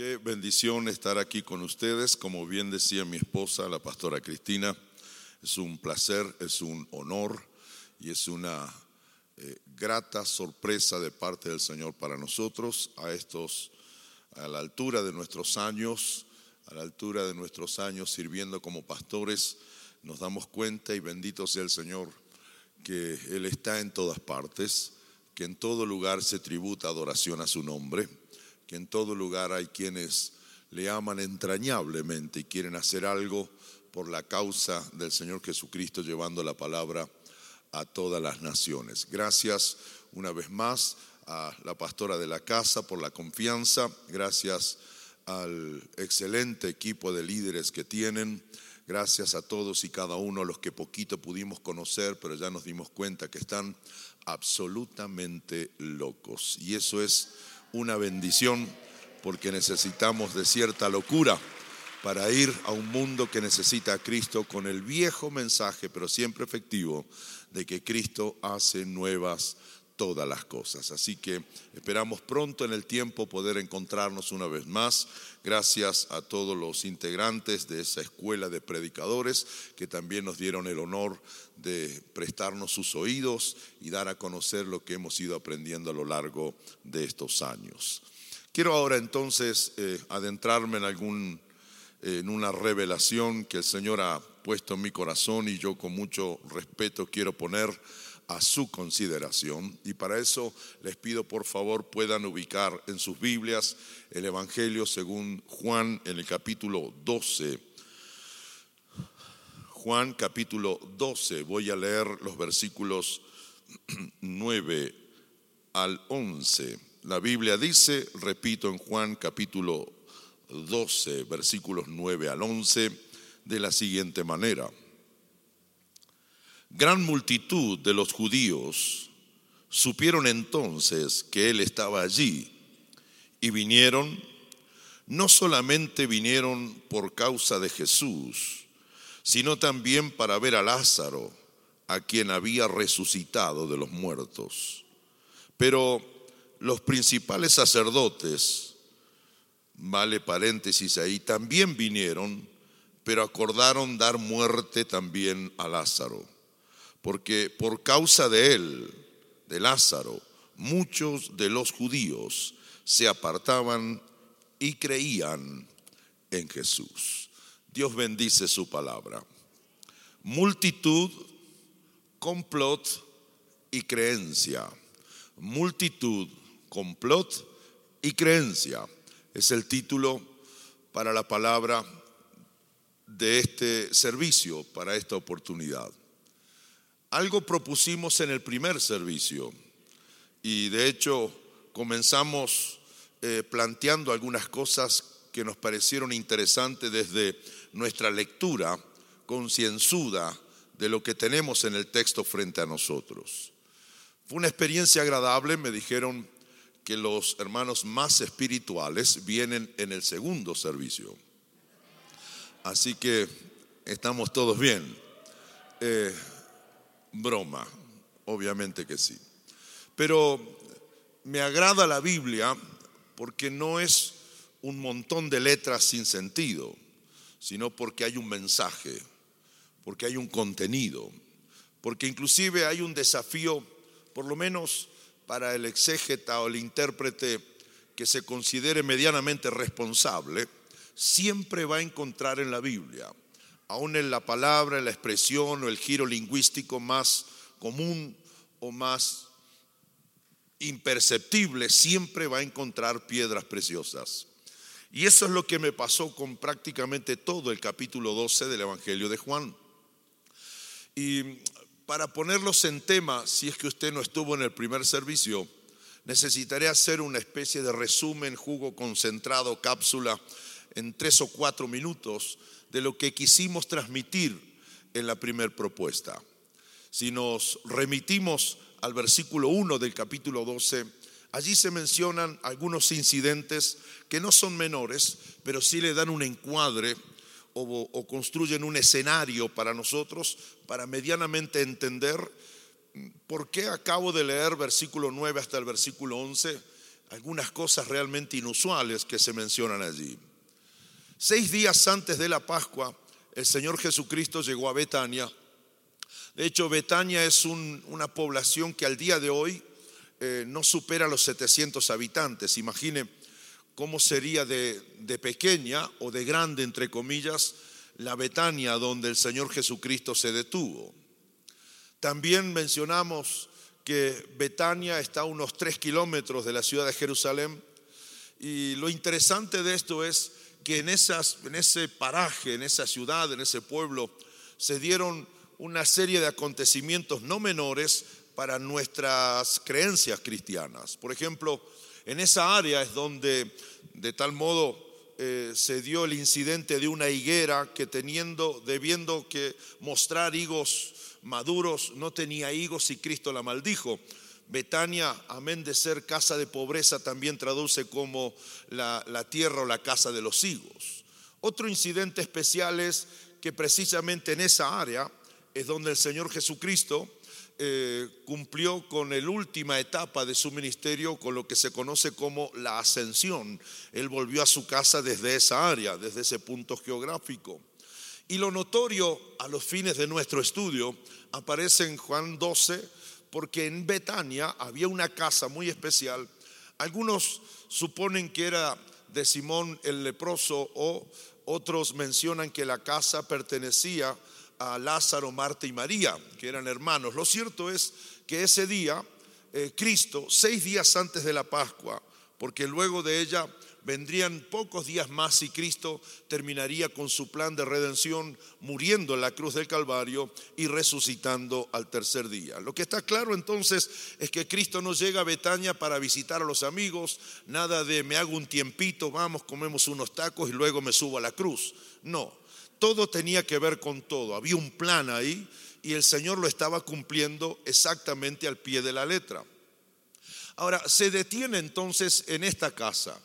Qué bendición estar aquí con ustedes. Como bien decía mi esposa, la pastora Cristina, es un placer, es un honor y es una eh, grata sorpresa de parte del Señor para nosotros a estos, a la altura de nuestros años, a la altura de nuestros años sirviendo como pastores, nos damos cuenta y bendito sea el Señor que Él está en todas partes, que en todo lugar se tributa adoración a su nombre, que en todo lugar hay quienes le aman entrañablemente y quieren hacer algo por la causa del Señor Jesucristo llevando la palabra a todas las naciones. Gracias una vez más a la pastora de la casa por la confianza, gracias al excelente equipo de líderes que tienen, gracias a todos y cada uno, los que poquito pudimos conocer, pero ya nos dimos cuenta que están absolutamente locos. Y eso es una bendición porque necesitamos de cierta locura para ir a un mundo que necesita a Cristo con el viejo mensaje, pero siempre efectivo, de que Cristo hace nuevas todas las cosas. Así que esperamos pronto en el tiempo poder encontrarnos una vez más. Gracias a todos los integrantes de esa escuela de predicadores que también nos dieron el honor de prestarnos sus oídos y dar a conocer lo que hemos ido aprendiendo a lo largo de estos años. Quiero ahora entonces eh, adentrarme en algún en una revelación que el Señor ha puesto en mi corazón y yo con mucho respeto quiero poner a su consideración. Y para eso les pido por favor puedan ubicar en sus Biblias el Evangelio según Juan en el capítulo 12. Juan capítulo 12, voy a leer los versículos 9 al 11. La Biblia dice, repito en Juan capítulo 12, versículos 9 al 11, de la siguiente manera. Gran multitud de los judíos supieron entonces que él estaba allí y vinieron, no solamente vinieron por causa de Jesús, sino también para ver a Lázaro, a quien había resucitado de los muertos. Pero los principales sacerdotes, vale paréntesis ahí, también vinieron, pero acordaron dar muerte también a Lázaro, porque por causa de él, de Lázaro, muchos de los judíos se apartaban y creían en Jesús. Dios bendice su palabra. Multitud, complot y creencia. Multitud, complot y creencia es el título para la palabra de este servicio, para esta oportunidad. Algo propusimos en el primer servicio y de hecho comenzamos eh, planteando algunas cosas que nos parecieron interesantes desde nuestra lectura concienzuda de lo que tenemos en el texto frente a nosotros. Fue una experiencia agradable, me dijeron que los hermanos más espirituales vienen en el segundo servicio. Así que estamos todos bien. Eh, broma, obviamente que sí. Pero me agrada la Biblia porque no es un montón de letras sin sentido, sino porque hay un mensaje, porque hay un contenido, porque inclusive hay un desafío, por lo menos para el exégeta o el intérprete que se considere medianamente responsable, siempre va a encontrar en la Biblia, aún en la palabra, en la expresión o el giro lingüístico más común o más imperceptible, siempre va a encontrar piedras preciosas. Y eso es lo que me pasó con prácticamente todo el capítulo 12 del Evangelio de Juan. Y para ponerlos en tema, si es que usted no estuvo en el primer servicio, necesitaré hacer una especie de resumen, jugo concentrado, cápsula, en tres o cuatro minutos de lo que quisimos transmitir en la primera propuesta. Si nos remitimos al versículo 1 del capítulo 12, allí se mencionan algunos incidentes que no son menores, pero sí le dan un encuadre o, construyen un escenario para nosotros para medianamente entender por qué acabo de leer versículo 9 hasta el versículo 11. algunas cosas realmente inusuales que se mencionan allí. Seis días antes de la Pascua, el Señor Jesucristo llegó a Betania. De hecho, Betania es una población que al día de hoy eh, no supera los 700 habitantes. Imagine cómo sería de, de pequeña o de grande, entre comillas, la Betania donde el Señor Jesucristo se detuvo. También mencionamos que Betania está a unos tres kilómetros de la ciudad de Jerusalén. Y lo interesante de esto es que en, esas, en ese paraje, en esa ciudad, en ese pueblo, se dieron una serie de acontecimientos no menores para nuestras creencias cristianas. Por ejemplo, en esa área es donde de tal modo eh, se dio el incidente de una higuera que teniendo, debiendo que mostrar higos maduros, no tenía higos y Cristo la maldijo. Betania, amén de ser casa de pobreza, también traduce como la, tierra o la casa de los higos. Otro incidente especial es que precisamente en esa área es donde el Señor Jesucristo eh, cumplió con la última etapa de su ministerio, con lo que se conoce como la ascensión. Él volvió a su casa desde esa área, desde ese punto geográfico. Y lo notorio a los fines de nuestro estudio aparece en Juan 12, porque en Betania había una casa muy especial. Algunos suponen que era de Simón el leproso o otros mencionan que la casa pertenecía a Lázaro, Marta y María, que eran hermanos. Lo cierto es que ese día, eh, Cristo, seis días antes de la Pascua, porque luego de ella vendrían pocos días más y Cristo terminaría con su plan de redención, muriendo en la cruz del Calvario y resucitando al tercer día. Lo que está claro entonces es que Cristo no llega a Betania para visitar a los amigos, nada de me hago un tiempito, vamos, comemos unos tacos y luego me subo a la cruz. No, todo tenía que ver con todo, había un plan ahí y el Señor lo estaba cumpliendo exactamente al pie de la letra. Ahora, se detiene entonces en esta casa.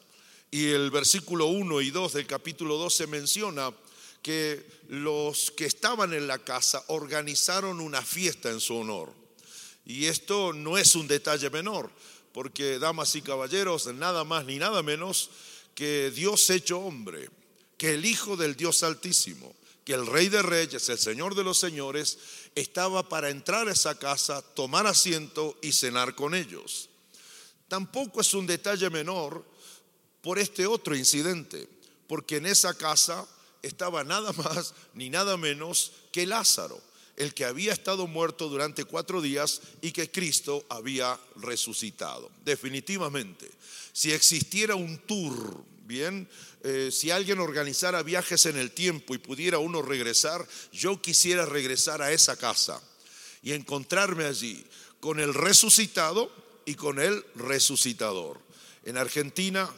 Y el versículo 1 y 2 del capítulo 12 menciona que los que estaban en la casa organizaron una fiesta en su honor. Y esto no es un detalle menor, porque damas y caballeros, nada más ni nada menos que Dios hecho hombre, que el Hijo del Dios Altísimo, que el Rey de Reyes, el Señor de los Señores, estaba para entrar a esa casa, tomar asiento y cenar con ellos. Tampoco es un detalle menor por este otro incidente, porque en esa casa estaba nada más ni nada menos que Lázaro, el que había estado muerto durante cuatro días y que Cristo había resucitado. Definitivamente, si existiera un tour, bien, eh, si alguien organizara viajes en el tiempo y pudiera uno regresar, yo quisiera regresar a esa casa y encontrarme allí con el resucitado y con el resucitador. En Argentina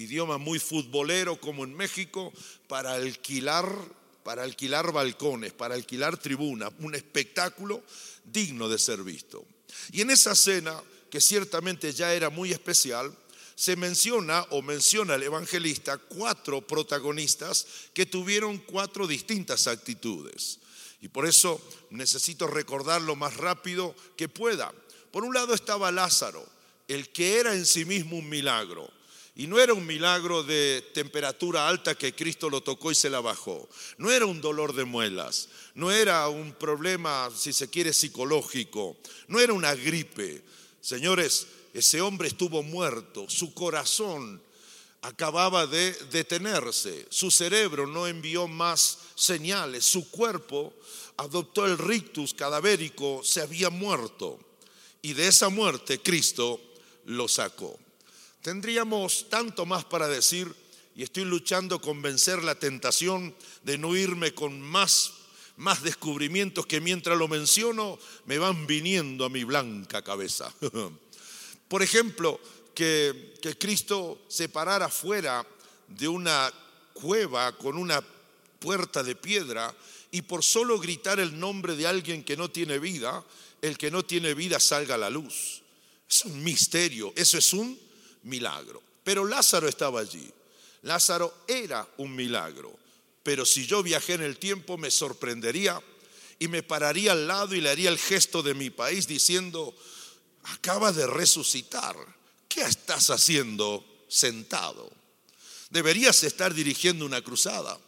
idioma muy futbolero como en México, para alquilar, para alquilar balcones, para alquilar tribunas, un espectáculo digno de ser visto. Y en esa cena, que ciertamente ya era muy especial, se menciona o menciona el evangelista cuatro protagonistas que tuvieron cuatro distintas actitudes. Y por eso necesito recordar lo más rápido que pueda. Por un lado estaba Lázaro, el que era en sí mismo un milagro. Y no era un milagro de temperatura alta que Cristo lo tocó y se la bajó. No era un dolor de muelas. No era un problema, si se quiere, psicológico. No era una gripe. Señores, ese hombre estuvo muerto. Su corazón acababa de detenerse. Su cerebro no envió más señales. Su cuerpo adoptó el rictus cadavérico. Se había muerto. Y de esa muerte Cristo lo sacó. Tendríamos tanto más para decir y estoy luchando con vencer la tentación de no irme con más, más descubrimientos que mientras lo menciono me van viniendo a mi blanca cabeza. Por ejemplo, que, que Cristo se parara fuera de una cueva con una puerta de piedra y por solo gritar el nombre de alguien que no tiene vida, el que no tiene vida salga a la luz. Es un misterio, eso es un milagro. Pero Lázaro estaba allí. Lázaro era un milagro. Pero si yo viajé en el tiempo me sorprendería y me pararía al lado y le haría el gesto de mi país diciendo, acaba de resucitar. ¿qué estás haciendo sentado? Deberías estar dirigiendo una cruzada.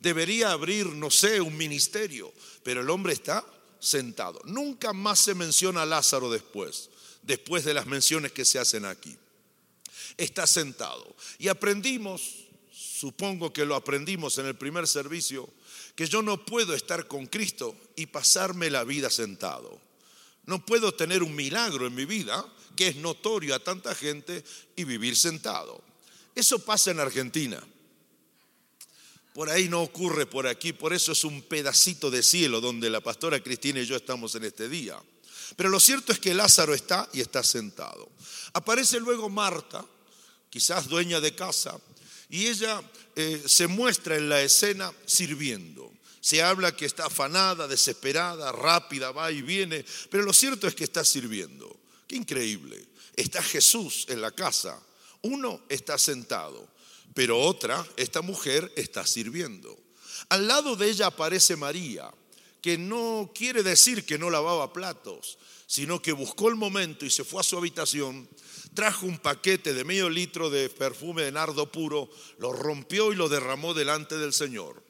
Debería abrir, no sé, un ministerio. Pero el hombre está sentado. Nunca más se menciona a Lázaro después, después de las menciones que se hacen aquí. Está sentado. Y aprendimos, supongo que lo aprendimos en el primer servicio, que yo no puedo estar con Cristo y pasarme la vida sentado. No puedo tener un milagro en mi vida que es notorio a tanta gente y vivir sentado. Eso pasa en Argentina. Por ahí no ocurre por aquí, por eso es un pedacito de cielo donde la pastora Cristina y yo estamos en este día. Pero lo cierto es que Lázaro está y está sentado. Aparece luego Marta, quizás dueña de casa, y ella eh, se muestra en la escena sirviendo. Se habla que está afanada, desesperada, rápida, va y viene, pero lo cierto es que está sirviendo. Qué increíble. Está Jesús en la casa. Uno está sentado pero otra, esta mujer, está sirviendo. Al lado de ella aparece María, que no quiere decir que no lavaba platos, sino que buscó el momento y se fue a su habitación, trajo un paquete de medio litro de perfume de nardo puro, lo rompió y lo derramó delante del Señor.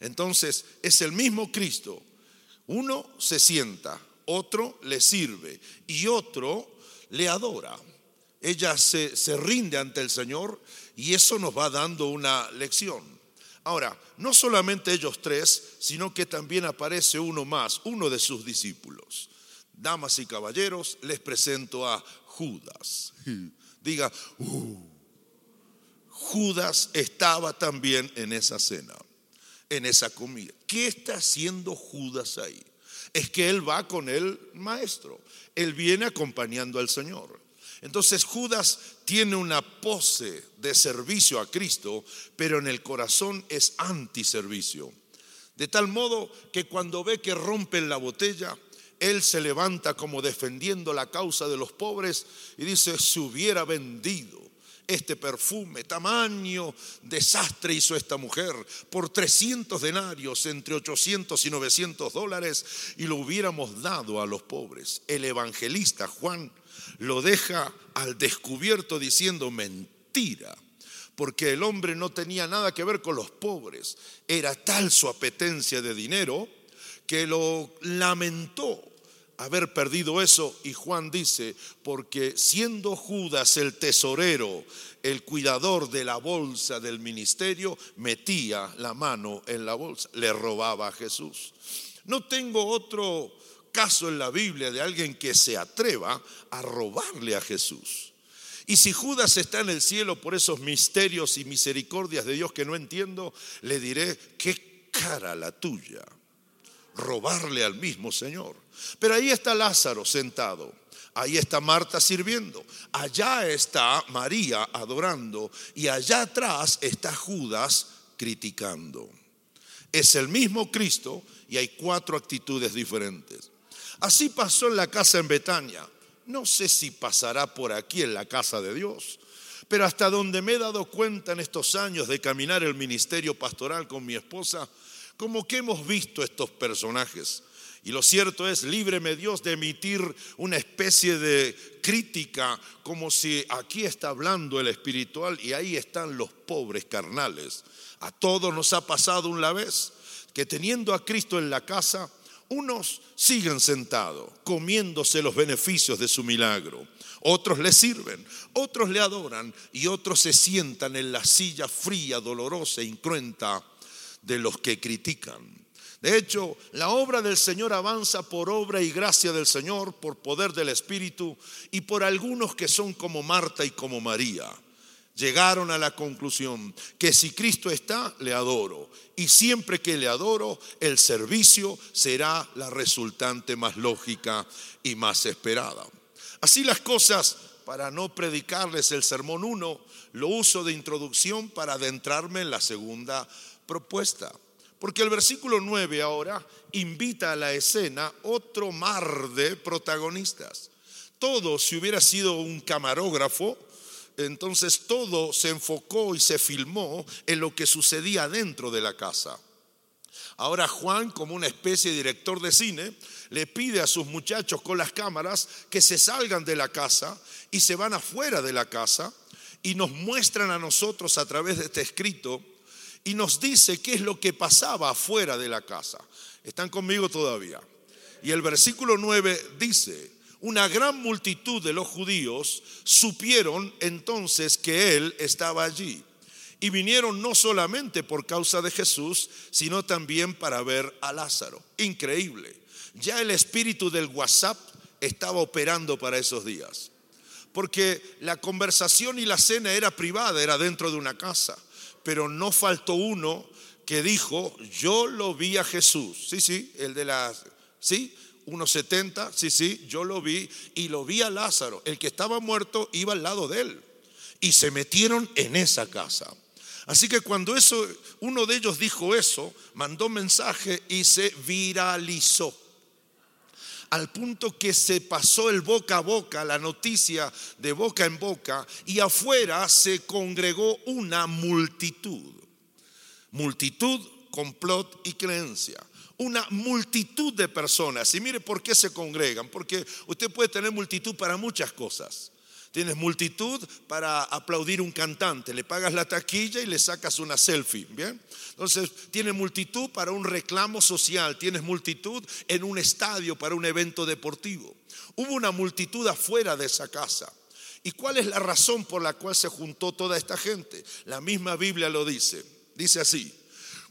Entonces es el mismo Cristo. Uno se sienta, otro le sirve y otro le adora. Ella se, se rinde ante el Señor y eso nos va dando una lección. Ahora, no solamente ellos tres, sino que también aparece uno más, uno de sus discípulos. Damas y caballeros, les presento a Judas. Diga, uh, Judas estaba también en esa cena, en esa comida. ¿Qué está haciendo Judas ahí? Es que él va con el maestro, él viene acompañando al Señor. Entonces Judas tiene una pose de servicio a Cristo, pero en el corazón es antiservicio. De tal modo que cuando ve que rompen la botella, él se levanta como defendiendo la causa de los pobres y dice, si hubiera vendido este perfume, tamaño desastre hizo esta mujer por 300 denarios, entre 800 y 900 dólares, y lo hubiéramos dado a los pobres. El evangelista Juan lo deja al descubierto diciendo mentira, porque el hombre no tenía nada que ver con los pobres. Era tal su apetencia de dinero que lo lamentó haber perdido eso. Y Juan dice, porque siendo Judas el tesorero, el cuidador de la bolsa del ministerio, metía la mano en la bolsa, le robaba a Jesús. No tengo otro caso en la Biblia de alguien que se atreva a robarle a Jesús. Y si Judas está en el cielo por esos misterios y misericordias de Dios que no entiendo, le diré, qué cara la tuya, robarle al mismo Señor. Pero ahí está Lázaro sentado, ahí está Marta sirviendo, allá está María adorando y allá atrás está Judas criticando. Es el mismo Cristo y hay cuatro actitudes diferentes. Así pasó en la casa en Betania. No sé si pasará por aquí en la casa de Dios, pero hasta donde me he dado cuenta en estos años de caminar el ministerio pastoral con mi esposa, como que hemos visto estos personajes. Y lo cierto es, líbreme Dios de emitir una especie de crítica como si aquí está hablando el espiritual y ahí están los pobres carnales. A todos nos ha pasado una vez que teniendo a Cristo en la casa, unos siguen sentados, comiéndose los beneficios de su milagro. Otros le sirven, otros le adoran y otros se sientan en la silla fría, dolorosa e incruenta de los que critican. De hecho, la obra del Señor avanza por obra y gracia del Señor, por poder del Espíritu y por algunos que son como Marta y como María llegaron a la conclusión que si Cristo está, le adoro. Y siempre que le adoro, el servicio será la resultante más lógica y más esperada. Así las cosas, para no predicarles el sermón 1, lo uso de introducción para adentrarme en la segunda propuesta. Porque el versículo 9 ahora invita a la escena otro mar de protagonistas. Todo, si hubiera sido un camarógrafo, entonces todo se enfocó y se filmó en lo que sucedía dentro de la casa. Ahora Juan, como una especie de director de cine, le pide a sus muchachos con las cámaras que se salgan de la casa y se van afuera de la casa y nos muestran a nosotros a través de este escrito y nos dice qué es lo que pasaba afuera de la casa. ¿Están conmigo todavía? Y el versículo 9 dice, una gran multitud de los judíos supieron entonces que él estaba allí. Y vinieron no solamente por causa de Jesús, sino también para ver a Lázaro. Increíble. Ya el espíritu del WhatsApp estaba operando para esos días. Porque la conversación y la cena era privada, era dentro de una casa. Pero no faltó uno que dijo, yo lo vi a Jesús. Sí, sí, el de las... Sí, 1.70, sí, sí, yo lo vi y lo vi a Lázaro. El que estaba muerto iba al lado de él. Y se metieron en esa casa. Así que cuando eso, uno de ellos dijo eso, mandó mensaje y se viralizó. Al punto que se pasó el boca a boca, la noticia de boca en boca, y afuera se congregó una multitud. Multitud, complot y creencia una multitud de personas. Y mire por qué se congregan. Porque usted puede tener multitud para muchas cosas. Tienes multitud para aplaudir un cantante, le pagas la taquilla y le sacas una selfie, ¿bien? Entonces, tienes multitud para un reclamo social, tienes multitud en un estadio para un evento deportivo. Hubo una multitud afuera de esa casa. ¿Y cuál es la razón por la cual se juntó toda esta gente? La misma Biblia lo dice. Dice así,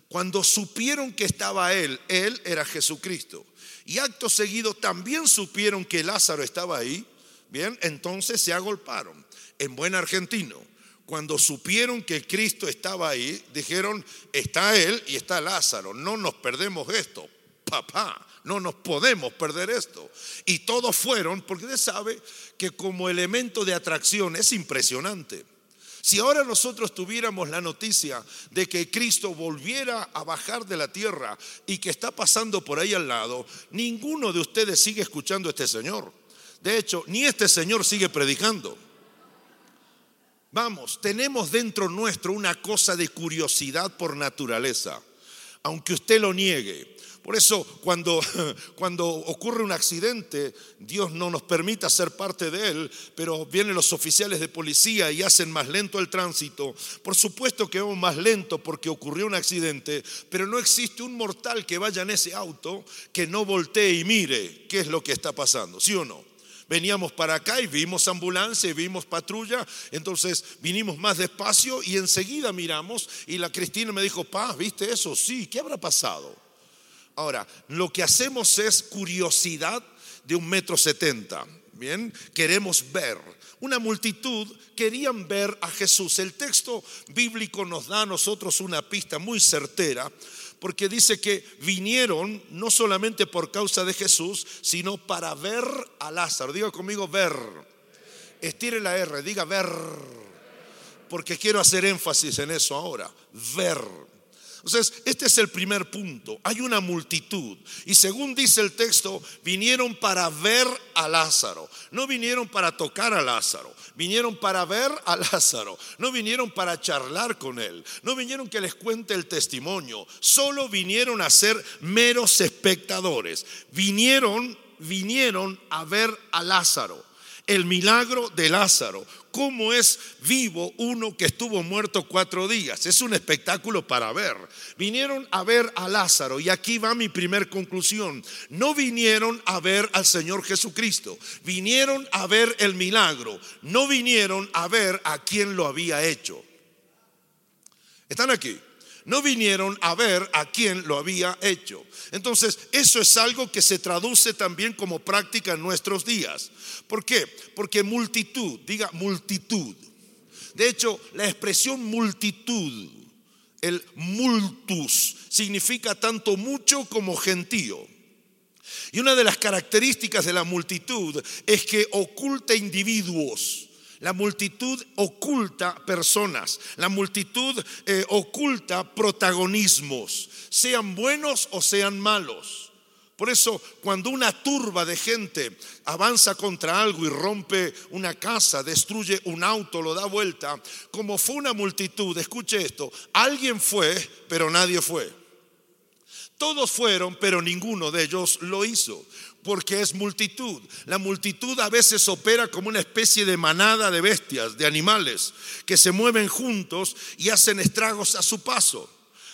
cuando supieron que estaba él, él era Jesucristo. Y acto seguido también supieron que Lázaro estaba ahí. Bien, entonces se agolparon. En buen argentino, cuando supieron que Cristo estaba ahí, dijeron, está él y está Lázaro. No nos perdemos esto. Papá, no nos podemos perder esto. Y todos fueron, porque usted sabe que como elemento de atracción es impresionante. Si ahora nosotros tuviéramos la noticia de que Cristo volviera a bajar de la tierra y que está pasando por ahí al lado, ninguno de ustedes sigue escuchando a este Señor. De hecho, ni este Señor sigue predicando. Vamos, tenemos dentro nuestro una cosa de curiosidad por naturaleza, aunque usted lo niegue. Por eso cuando, cuando ocurre un accidente, Dios no nos permite ser parte de él, pero vienen los oficiales de policía y hacen más lento el tránsito. Por supuesto que vamos más lento porque ocurrió un accidente, pero no existe un mortal que vaya en ese auto que no voltee y mire qué es lo que está pasando, ¿sí o no? Veníamos para acá y vimos ambulancia y vimos patrulla, entonces vinimos más despacio y enseguida miramos y la Cristina me dijo, Paz, ¿viste eso? Sí, ¿qué habrá pasado? Ahora, lo que hacemos es curiosidad de un metro setenta. Bien, queremos ver. Una multitud querían ver a Jesús. El texto bíblico nos da a nosotros una pista muy certera, porque dice que vinieron no solamente por causa de Jesús, sino para ver a Lázaro. Diga conmigo, ver. Estire la R, diga ver, porque quiero hacer énfasis en eso ahora. Ver. Entonces, este es el primer punto. Hay una multitud. Y según dice el texto, vinieron para ver a Lázaro. No vinieron para tocar a Lázaro. Vinieron para ver a Lázaro. No vinieron para charlar con él. No vinieron que les cuente el testimonio. Solo vinieron a ser meros espectadores. Vinieron, vinieron a ver a Lázaro el milagro de Lázaro, cómo es vivo uno que estuvo muerto cuatro días. Es un espectáculo para ver. Vinieron a ver a Lázaro y aquí va mi primer conclusión. No vinieron a ver al Señor Jesucristo, vinieron a ver el milagro, no vinieron a ver a quien lo había hecho. ¿Están aquí? No vinieron a ver a quién lo había hecho. Entonces, eso es algo que se traduce también como práctica en nuestros días. ¿Por qué? Porque multitud, diga multitud. De hecho, la expresión multitud, el multus, significa tanto mucho como gentío. Y una de las características de la multitud es que oculta individuos la multitud oculta personas, la multitud eh, oculta protagonismos, sean buenos o sean malos. Por eso, cuando una turba de gente avanza contra algo y rompe una casa, destruye un auto, lo da vuelta, como fue una multitud, escuche esto, alguien fue, pero nadie fue. Todos fueron, pero ninguno de ellos lo hizo, porque es multitud. La multitud a veces opera como una especie de manada de bestias, de animales, que se mueven juntos y hacen estragos a su paso.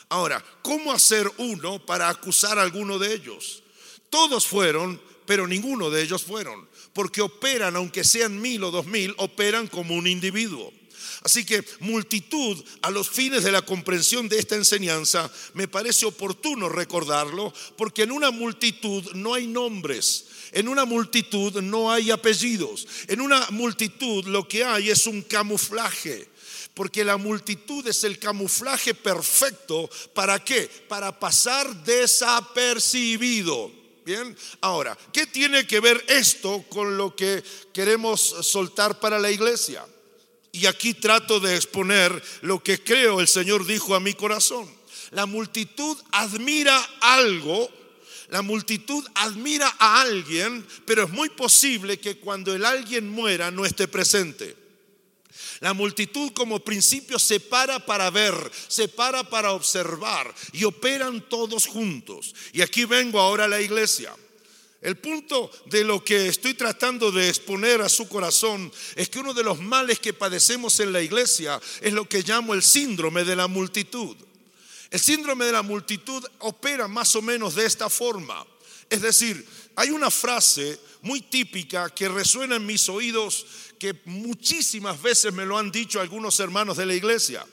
Ahora, ¿cómo hacer uno para acusar a alguno de ellos? Todos fueron, pero ninguno de ellos fueron, porque operan, aunque sean mil o dos mil, operan como un individuo. Así que multitud, a los fines de la comprensión de esta enseñanza, me parece oportuno recordarlo, porque en una multitud no hay nombres, en una multitud no hay apellidos, en una multitud lo que hay es un camuflaje. Porque la multitud es el camuflaje perfecto. ¿Para qué? Para pasar desapercibido. Bien, ahora, ¿qué tiene que ver esto con lo que queremos soltar para la iglesia? Y aquí trato de exponer lo que creo el Señor dijo a mi corazón. La multitud admira algo, la multitud admira a alguien, pero es muy posible que cuando el alguien muera no esté presente. La multitud como principio se para para ver, se para para observar y operan todos juntos. Y aquí vengo ahora a la iglesia. El punto de lo que estoy tratando de exponer a su corazón es que uno de los males que padecemos en la iglesia es lo que llamo el síndrome de la multitud. El síndrome de la multitud opera más o menos de esta forma. Es decir, hay una frase muy típica que resuena en mis oídos que muchísimas veces me lo han dicho algunos hermanos de la iglesia,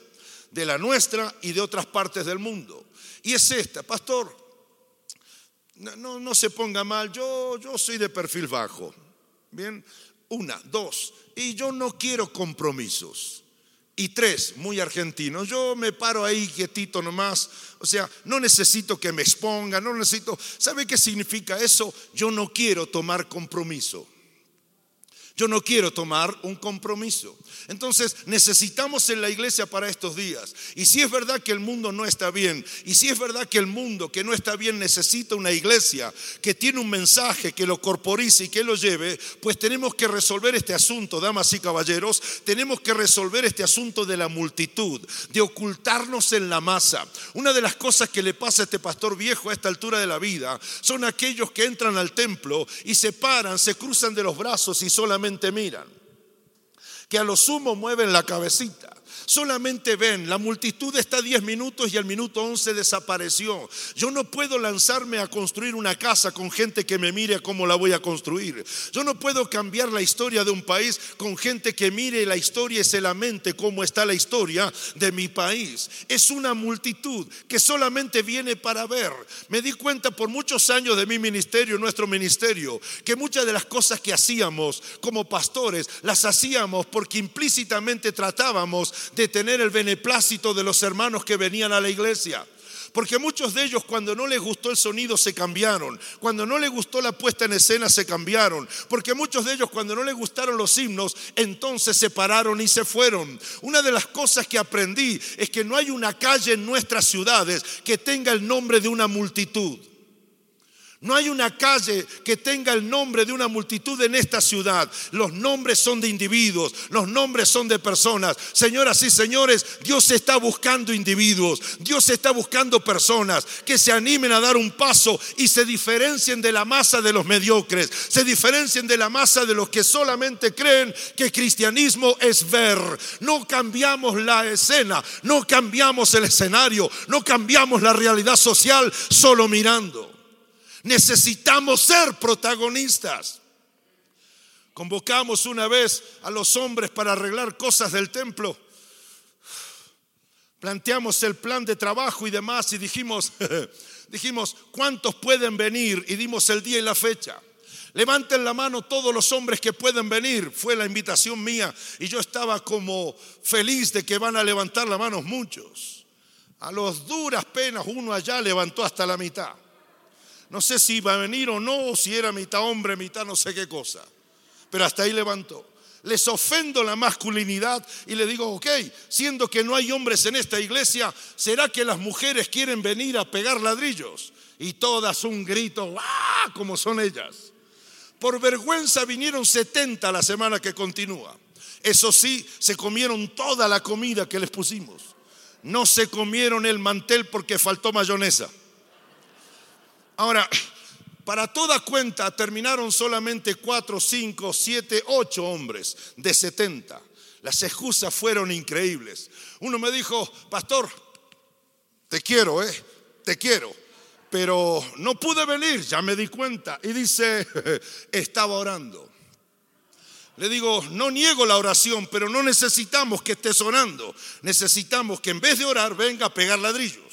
de la nuestra y de otras partes del mundo. Y es esta, pastor, no, no, se ponga mal, yo, yo soy de perfil bajo. Bien, una, dos, y yo no quiero compromisos. Y tres, muy argentino, yo me paro ahí quietito nomás, o sea, no necesito que me exponga, no necesito, ¿sabe qué significa eso? Yo no quiero tomar compromiso. Yo no quiero tomar un compromiso. Entonces necesitamos en la iglesia para estos días. Y si es verdad que el mundo no está bien, y si es verdad que el mundo que no está bien necesita una iglesia que tiene un mensaje, que lo corporice y que lo lleve, pues tenemos que resolver este asunto, damas y caballeros, tenemos que resolver este asunto de la multitud, de ocultarnos en la masa. Una de las cosas que le pasa a este pastor viejo a esta altura de la vida son aquellos que entran al templo y se paran, se cruzan de los brazos y solamente miran que a lo sumo mueven la cabecita solamente ven, la multitud está 10 minutos y al minuto 11 desapareció. Yo no puedo lanzarme a construir una casa con gente que me mire cómo la voy a construir. Yo no puedo cambiar la historia de un país con gente que mire la historia y se lamente cómo está la historia de mi país. Es una multitud que solamente viene para ver. Me di cuenta por muchos años de mi ministerio, nuestro ministerio, que muchas de las cosas que hacíamos como pastores las hacíamos porque implícitamente tratábamos de tener el beneplácito de los hermanos que venían a la iglesia. Porque muchos de ellos cuando no les gustó el sonido se cambiaron, cuando no les gustó la puesta en escena se cambiaron, porque muchos de ellos cuando no les gustaron los himnos entonces se pararon y se fueron. Una de las cosas que aprendí es que no hay una calle en nuestras ciudades que tenga el nombre de una multitud. No hay una calle que tenga el nombre de una multitud en esta ciudad. Los nombres son de individuos, los nombres son de personas. Señoras y señores, Dios está buscando individuos, Dios está buscando personas que se animen a dar un paso y se diferencien de la masa de los mediocres, se diferencien de la masa de los que solamente creen que cristianismo es ver. No cambiamos la escena, no cambiamos el escenario, no cambiamos la realidad social solo mirando. Necesitamos ser protagonistas. Convocamos una vez a los hombres para arreglar cosas del templo. Planteamos el plan de trabajo y demás y dijimos, dijimos, ¿cuántos pueden venir? Y dimos el día y la fecha. Levanten la mano todos los hombres que pueden venir. Fue la invitación mía y yo estaba como feliz de que van a levantar la mano muchos. A los duras penas uno allá levantó hasta la mitad. No sé si iba a venir o no, o si era mitad hombre, mitad no sé qué cosa. Pero hasta ahí levantó. Les ofendo la masculinidad y le digo, ok, siendo que no hay hombres en esta iglesia, ¿será que las mujeres quieren venir a pegar ladrillos? Y todas un grito, ¡ah! como son ellas. Por vergüenza vinieron 70 la semana que continúa. Eso sí, se comieron toda la comida que les pusimos. No se comieron el mantel porque faltó mayonesa. Ahora, para toda cuenta terminaron solamente cuatro, cinco, siete, ocho hombres de 70. Las excusas fueron increíbles. Uno me dijo, pastor, te quiero, ¿eh? Te quiero. Pero no pude venir, ya me di cuenta. Y dice, estaba orando. Le digo, no niego la oración, pero no necesitamos que estés orando. Necesitamos que en vez de orar venga a pegar ladrillos.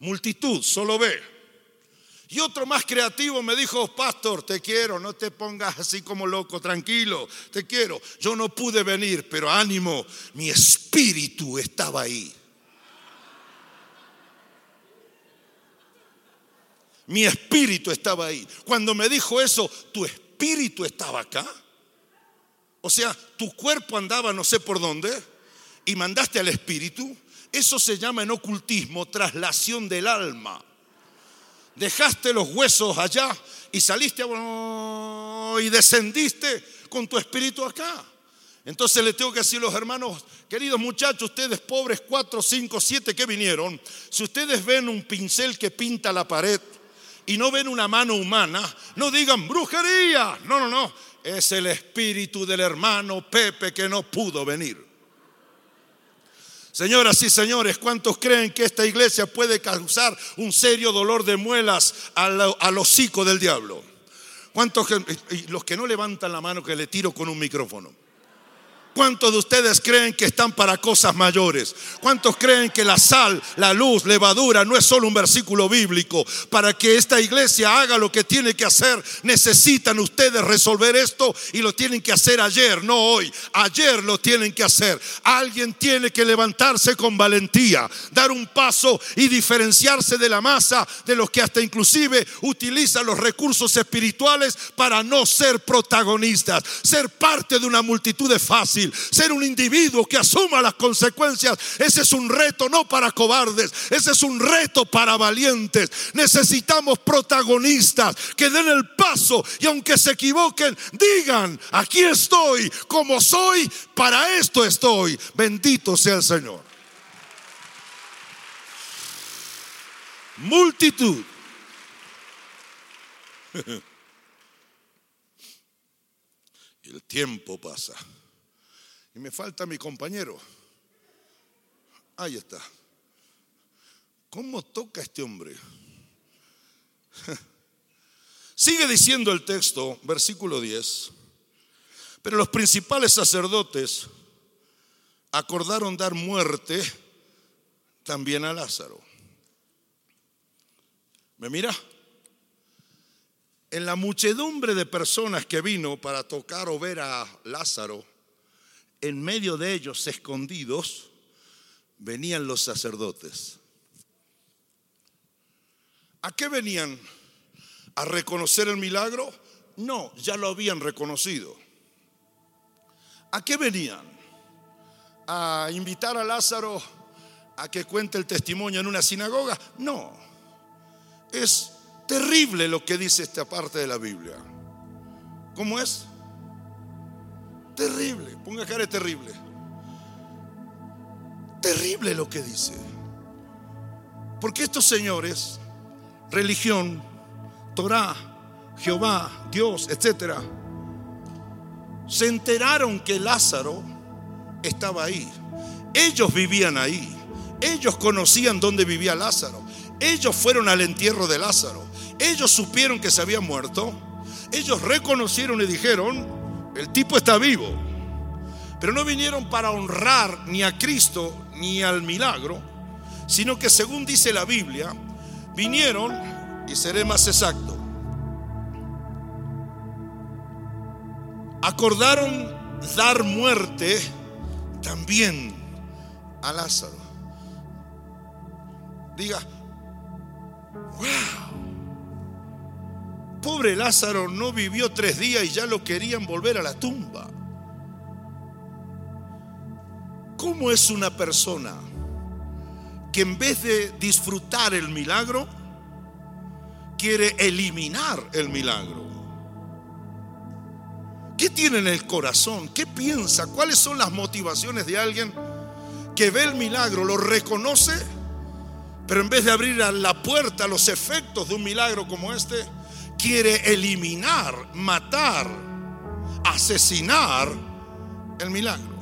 Multitud, solo ve. Y otro más creativo me dijo, pastor, te quiero, no te pongas así como loco, tranquilo, te quiero. Yo no pude venir, pero ánimo, mi espíritu estaba ahí. Mi espíritu estaba ahí. Cuando me dijo eso, tu espíritu estaba acá. O sea, tu cuerpo andaba no sé por dónde y mandaste al espíritu. Eso se llama en ocultismo traslación del alma dejaste los huesos allá y saliste y descendiste con tu espíritu acá. Entonces le tengo que decir a los hermanos, queridos muchachos, ustedes pobres cuatro, cinco, siete que vinieron, si ustedes ven un pincel que pinta la pared y no ven una mano humana, no digan brujería. No, no, no. Es el espíritu del hermano Pepe que no pudo venir. Señoras y señores, ¿cuántos creen que esta iglesia puede causar un serio dolor de muelas al, hocico del diablo? ¿Cuántos, los que no levantan la mano que le tiro con un micrófono? ¿Cuántos de ustedes creen que están para cosas mayores? ¿Cuántos creen que la sal, la luz, levadura no es solo un versículo bíblico? Para que esta iglesia haga lo que tiene que hacer, necesitan ustedes resolver esto y lo tienen que hacer ayer, no hoy. Ayer lo tienen que hacer. Alguien tiene que levantarse con valentía, dar un paso y diferenciarse de la masa de los que hasta inclusive utilizan los recursos espirituales para no ser protagonistas, ser parte de una multitud de fácil ser un individuo que asuma las consecuencias. Ese es un reto no para cobardes, ese es un reto para valientes. Necesitamos protagonistas que den el paso y aunque se equivoquen, digan, aquí estoy, como soy, para esto estoy. Bendito sea el Señor. Multitud. El tiempo pasa. Y me falta mi compañero. Ahí está. ¿Cómo toca este hombre? Sigue diciendo el texto, versículo 10. Pero los principales sacerdotes acordaron dar muerte también a Lázaro. ¿Me mira? En la muchedumbre de personas que vino para tocar o ver a Lázaro, en medio de ellos, escondidos, venían los sacerdotes. ¿A qué venían? ¿A reconocer el milagro? No, ya lo habían reconocido. ¿A qué venían? ¿A invitar a Lázaro a que cuente el testimonio en una sinagoga? No. Es terrible lo que dice esta parte de la Biblia. ¿Cómo es? Terrible, ponga cara terrible. Terrible lo que dice. Porque estos señores, religión, Torah, Jehová, Dios, etcétera, se enteraron que Lázaro estaba ahí. Ellos vivían ahí. Ellos conocían dónde vivía Lázaro. Ellos fueron al entierro de Lázaro. Ellos supieron que se había muerto. Ellos reconocieron y dijeron, el tipo está vivo. Pero no vinieron para honrar ni a Cristo ni al milagro, sino que según dice la Biblia, vinieron, y seré más exacto, acordaron dar muerte también a Lázaro. Diga, wow. Pobre Lázaro no vivió tres días y ya lo querían volver a la tumba. ¿Cómo es una persona que en vez de disfrutar el milagro, quiere eliminar el milagro? ¿Qué tiene en el corazón? ¿Qué piensa? ¿Cuáles son las motivaciones de alguien que ve el milagro, lo reconoce Pero en vez de abrir la puerta a los efectos de un milagro como este, quiere eliminar, matar, asesinar el milagro.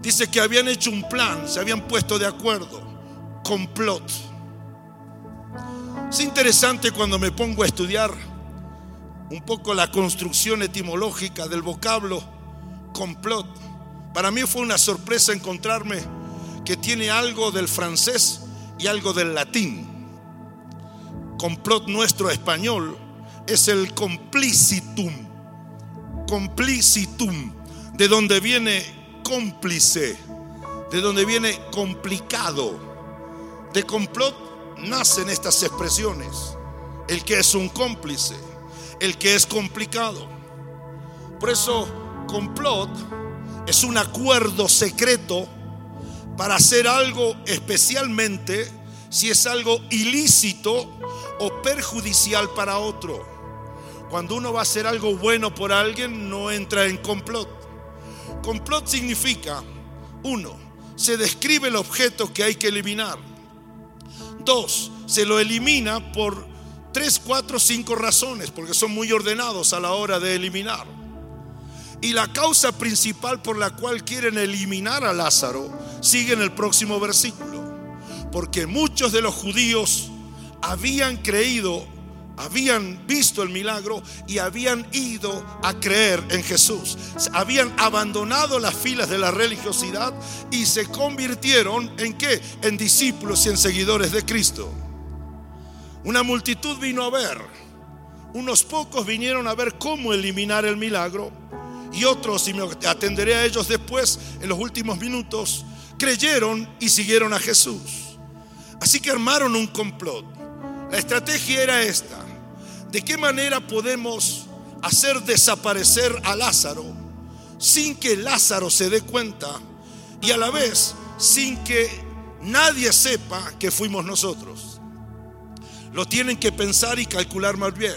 Dice que habían hecho un plan, se habían puesto de acuerdo, complot. Es interesante cuando me pongo a estudiar un poco la construcción etimológica del vocablo complot. Para mí fue una sorpresa encontrarme que tiene algo del francés y algo del latín. Complot nuestro español es el complicitum. Complicitum, de donde viene cómplice, de donde viene complicado. De complot nacen estas expresiones. El que es un cómplice, el que es complicado. Por eso, complot es un acuerdo secreto para hacer algo especialmente si es algo ilícito o perjudicial para otro. Cuando uno va a hacer algo bueno por alguien, no entra en complot. Complot significa, uno, se describe el objeto que hay que eliminar. Dos, se lo elimina por tres, cuatro, cinco razones, porque son muy ordenados a la hora de eliminar. Y la causa principal por la cual quieren eliminar a Lázaro sigue en el próximo versículo. Porque muchos de los judíos habían creído, habían visto el milagro y habían ido a creer en Jesús. Habían abandonado las filas de la religiosidad y se convirtieron en qué? En discípulos y en seguidores de Cristo. Una multitud vino a ver. Unos pocos vinieron a ver cómo eliminar el milagro y otros, y me atenderé a ellos después, en los últimos minutos, creyeron y siguieron a Jesús. Así que armaron un complot. La estrategia era esta. ¿De qué manera podemos hacer desaparecer a Lázaro sin que Lázaro se dé cuenta y a la vez sin que nadie sepa que fuimos nosotros? Lo tienen que pensar y calcular más bien.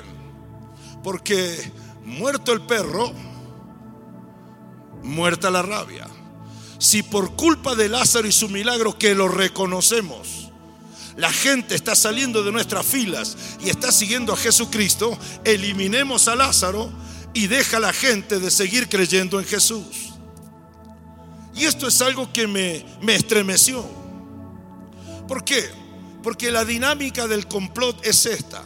Porque muerto el perro, muerta la rabia. Si por culpa de Lázaro y su milagro que lo reconocemos, la gente está saliendo de nuestras filas y está siguiendo a Jesucristo, eliminemos a Lázaro y deja a la gente de seguir creyendo en Jesús. Y esto es algo que me, me estremeció. ¿Por qué? Porque la dinámica del complot es esta.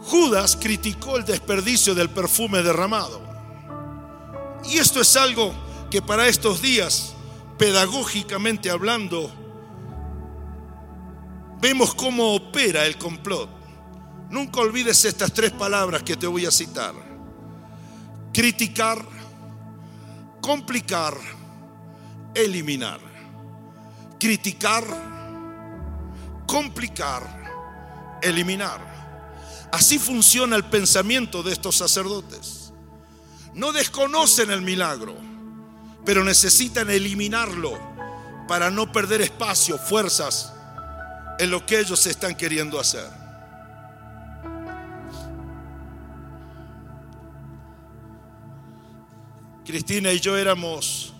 Judas criticó el desperdicio del perfume derramado. Y esto es algo que para estos días, pedagógicamente hablando, vemos cómo opera el complot. Nunca olvides estas tres palabras que te voy a citar. Criticar, complicar, eliminar. Criticar, complicar, eliminar. Así funciona el pensamiento de estos sacerdotes no desconocen el milagro, pero necesitan eliminarlo para no perder espacio, fuerzas en lo que ellos están queriendo hacer. Cristina y yo éramos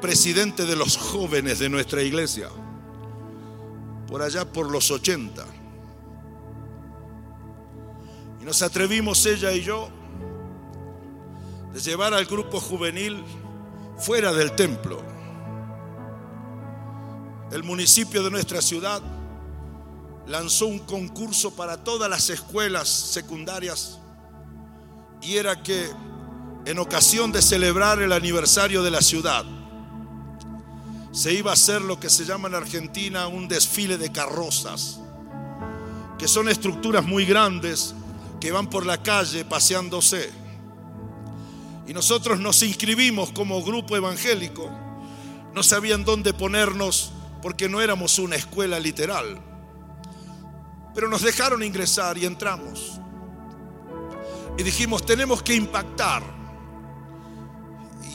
presidente de los jóvenes de nuestra iglesia, por allá por los 80. Y nos atrevimos ella y yo de llevar al grupo juvenil fuera del templo. El municipio de nuestra ciudad lanzó un concurso para todas las escuelas secundarias y era que en ocasión de celebrar el aniversario de la ciudad se iba a hacer lo que se llama en Argentina un desfile de carrozas, que son estructuras muy grandes que van por la calle paseándose. Y nosotros nos inscribimos como grupo evangélico. No sabían dónde ponernos porque no éramos una escuela literal. Pero nos dejaron ingresar y entramos. Y dijimos, tenemos que impactar.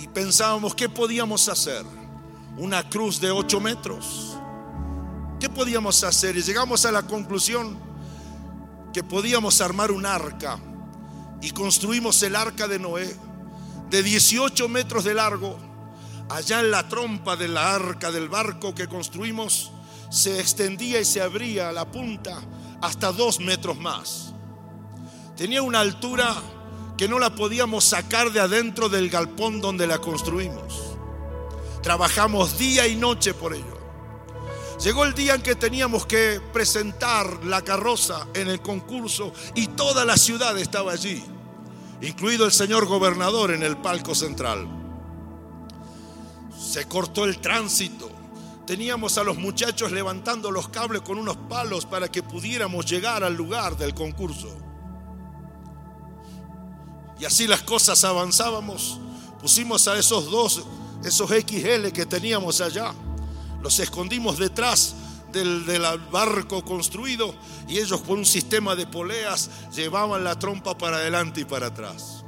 Y pensábamos, ¿qué podíamos hacer? Una cruz de 8 metros. ¿Qué podíamos hacer? Y llegamos a la conclusión que podíamos armar un arca. Y construimos el arca de Noé de 18 metros de largo, allá en la trompa de la arca del barco que construimos, se extendía y se abría la punta hasta dos metros más. Tenía una altura que no la podíamos sacar de adentro del galpón donde la construimos. Trabajamos día y noche por ello. Llegó el día en que teníamos que presentar la carroza en el concurso y toda la ciudad estaba allí, incluido el señor gobernador en el palco central. Se cortó el tránsito. Teníamos a los muchachos levantando los cables con unos palos para que pudiéramos llegar al lugar del concurso. Y así las cosas avanzábamos. Pusimos a esos dos, esos XL que teníamos allá. Los escondimos detrás del, barco construido y ellos con un sistema de poleas llevaban la trompa para adelante y para atrás.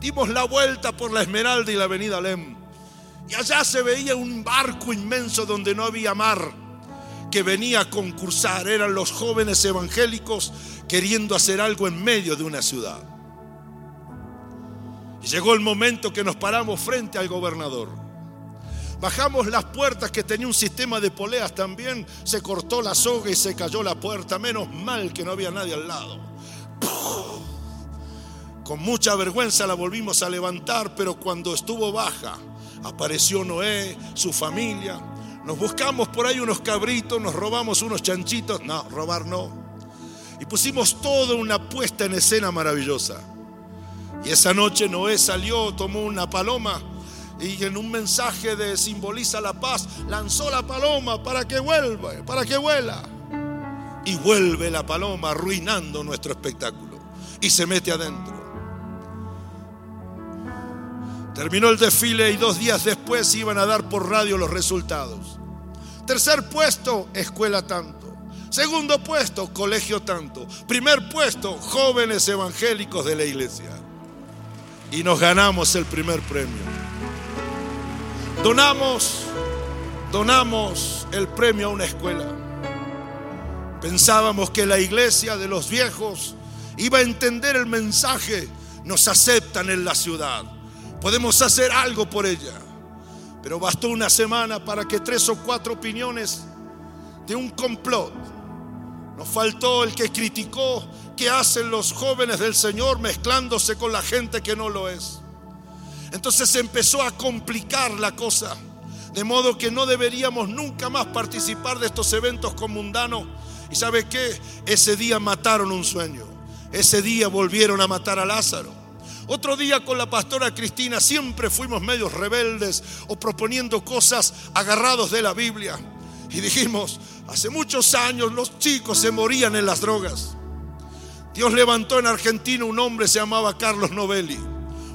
Dimos la vuelta por la Esmeralda y la avenida Lem. Y allá se veía un barco inmenso donde no había mar que venía a concursar. Eran los jóvenes evangélicos queriendo hacer algo en medio de una ciudad. Y llegó el momento que nos paramos frente al gobernador. Bajamos las puertas que tenía un sistema de poleas también. Se cortó la soga y se cayó la puerta. Menos mal que no había nadie al lado. Con mucha vergüenza la volvimos a levantar, pero cuando estuvo baja, apareció Noé, su familia. Nos buscamos por ahí unos cabritos, nos robamos unos chanchitos. No, robar no. Y pusimos toda una puesta en escena maravillosa. Y esa noche Noé salió, tomó una paloma y en un mensaje de simboliza la paz, lanzó la paloma para que vuelva, para que vuela. Y vuelve la paloma arruinando nuestro espectáculo y se mete adentro. Terminó el desfile y dos días después iban a dar por radio los resultados. Tercer puesto, escuela tanto. Segundo puesto, colegio tanto. Primer puesto, jóvenes evangélicos de la iglesia y nos ganamos el primer premio. Donamos, donamos el premio a una escuela. Pensábamos que la iglesia de los viejos iba a entender el mensaje, nos aceptan en la ciudad, podemos hacer algo por ella. Pero bastó una semana para que tres o cuatro opiniones de un complot. Nos faltó el que criticó que hacen los jóvenes del Señor mezclándose con la gente que no lo es. Entonces se empezó a complicar la cosa, de modo que no deberíamos nunca más participar de estos eventos con mundanos. ¿Y sabe qué? Ese día mataron un sueño. Ese día volvieron a matar a Lázaro. Otro día con la pastora Cristina siempre fuimos medios rebeldes o proponiendo cosas agarrados de la Biblia. Y dijimos, hace muchos años los chicos se morían en las drogas. Dios levantó en Argentina un hombre, se llamaba Carlos Novelli,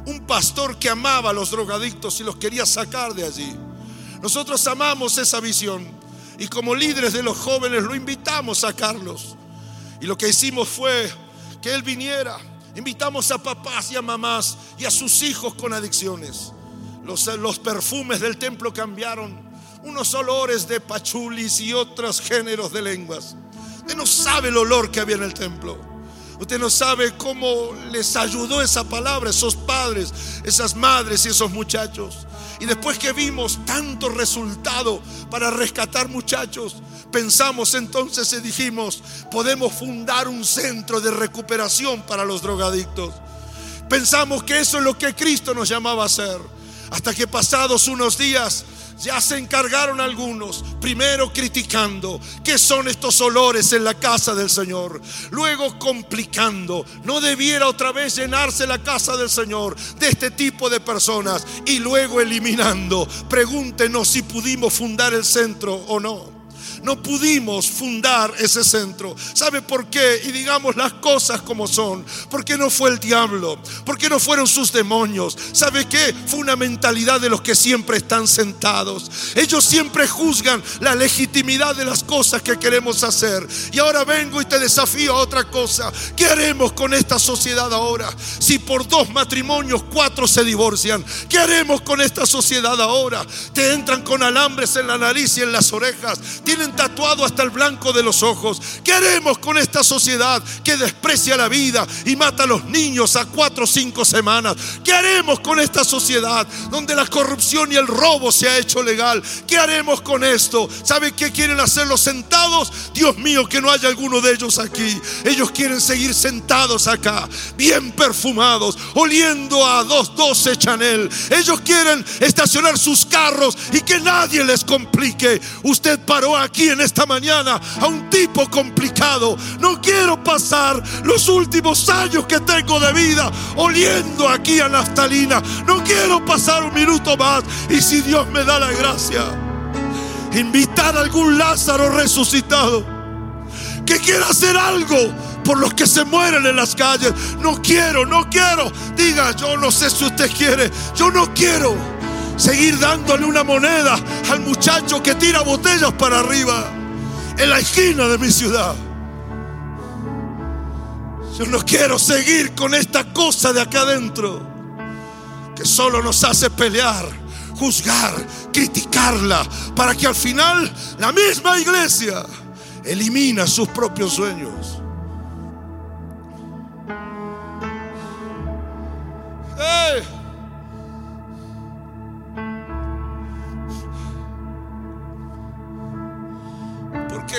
un pastor que amaba a los drogadictos y los quería sacar de allí. Nosotros amamos esa visión y como líderes de los jóvenes lo invitamos a Carlos. Y lo que hicimos fue que él viniera. Invitamos a papás y a mamás y a sus hijos con adicciones. Los, los perfumes del templo cambiaron. Unos olores de pachulis y otros géneros de lenguas. Usted no sabe el olor que había en el templo. Usted no sabe cómo les ayudó esa palabra, esos padres, esas madres y esos muchachos. Y después que vimos tanto resultado para rescatar muchachos, pensamos entonces y dijimos, podemos fundar un centro de recuperación para los drogadictos. Pensamos que eso es lo que Cristo nos llamaba a hacer. Hasta que pasados unos días ya se encargaron algunos, primero criticando qué son estos olores en la casa del Señor, luego complicando, no debiera otra vez llenarse la casa del Señor de este tipo de personas y luego eliminando. Pregúntenos si pudimos fundar el centro o no no pudimos fundar ese centro. ¿Sabe por qué? Y digamos las cosas como son. Porque no fue el diablo, porque no fueron sus demonios. ¿Sabe qué? Fue una mentalidad de los que siempre están sentados. Ellos siempre juzgan la legitimidad de las cosas que queremos hacer. Y ahora vengo y te desafío a otra cosa. ¿Qué haremos con esta sociedad ahora? Si por dos matrimonios cuatro se divorcian, ¿qué haremos con esta sociedad ahora? Te entran con alambres en la nariz y en las orejas tienen tatuado hasta el blanco de los ojos. ¿Qué haremos con esta sociedad que desprecia la vida y mata a los niños a cuatro o cinco semanas? ¿Qué haremos con esta sociedad donde la corrupción y el robo se ha hecho legal? ¿Qué haremos con esto? ¿Saben qué quieren hacer los sentados? Dios mío, que no haya alguno de ellos aquí. Ellos quieren seguir sentados acá, bien perfumados, oliendo a 212 Chanel. Ellos quieren estacionar sus carros y que nadie les complique. Usted paró aquí en esta mañana a un tipo complicado. No quiero pasar los últimos años que tengo de vida oliendo aquí a naftalina. No quiero pasar un minuto más. Y si Dios me da la gracia, invitar a algún Lázaro resucitado que quiera hacer algo por los que se mueren en las calles. No quiero, no quiero. Diga, yo no sé si usted quiere. Yo no quiero seguir dándole una moneda al muchacho que tira botellas para arriba en la esquina de mi ciudad. Yo no quiero seguir con esta cosa de acá adentro que solo nos hace pelear, juzgar, criticarla, para que al final la misma iglesia elimina sus propios sueños. ¿Por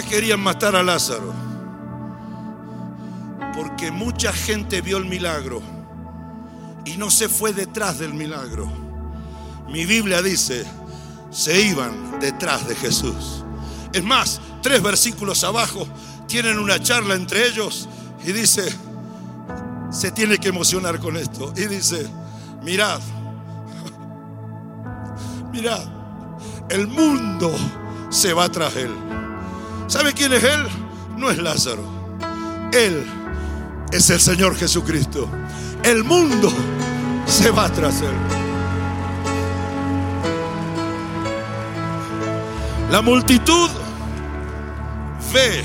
querían matar a Lázaro? Porque mucha gente vio el milagro y no se fue detrás del milagro. Mi Biblia dice, se iban detrás de Jesús. Es más, tres versículos abajo tienen una charla entre ellos y dice, se tiene que emocionar con esto. Y dice, mirad, mirad, el mundo se va tras él. ¿Sabe quién es él? No es Lázaro. Él es el Señor Jesucristo. El mundo se va tras él. La multitud ve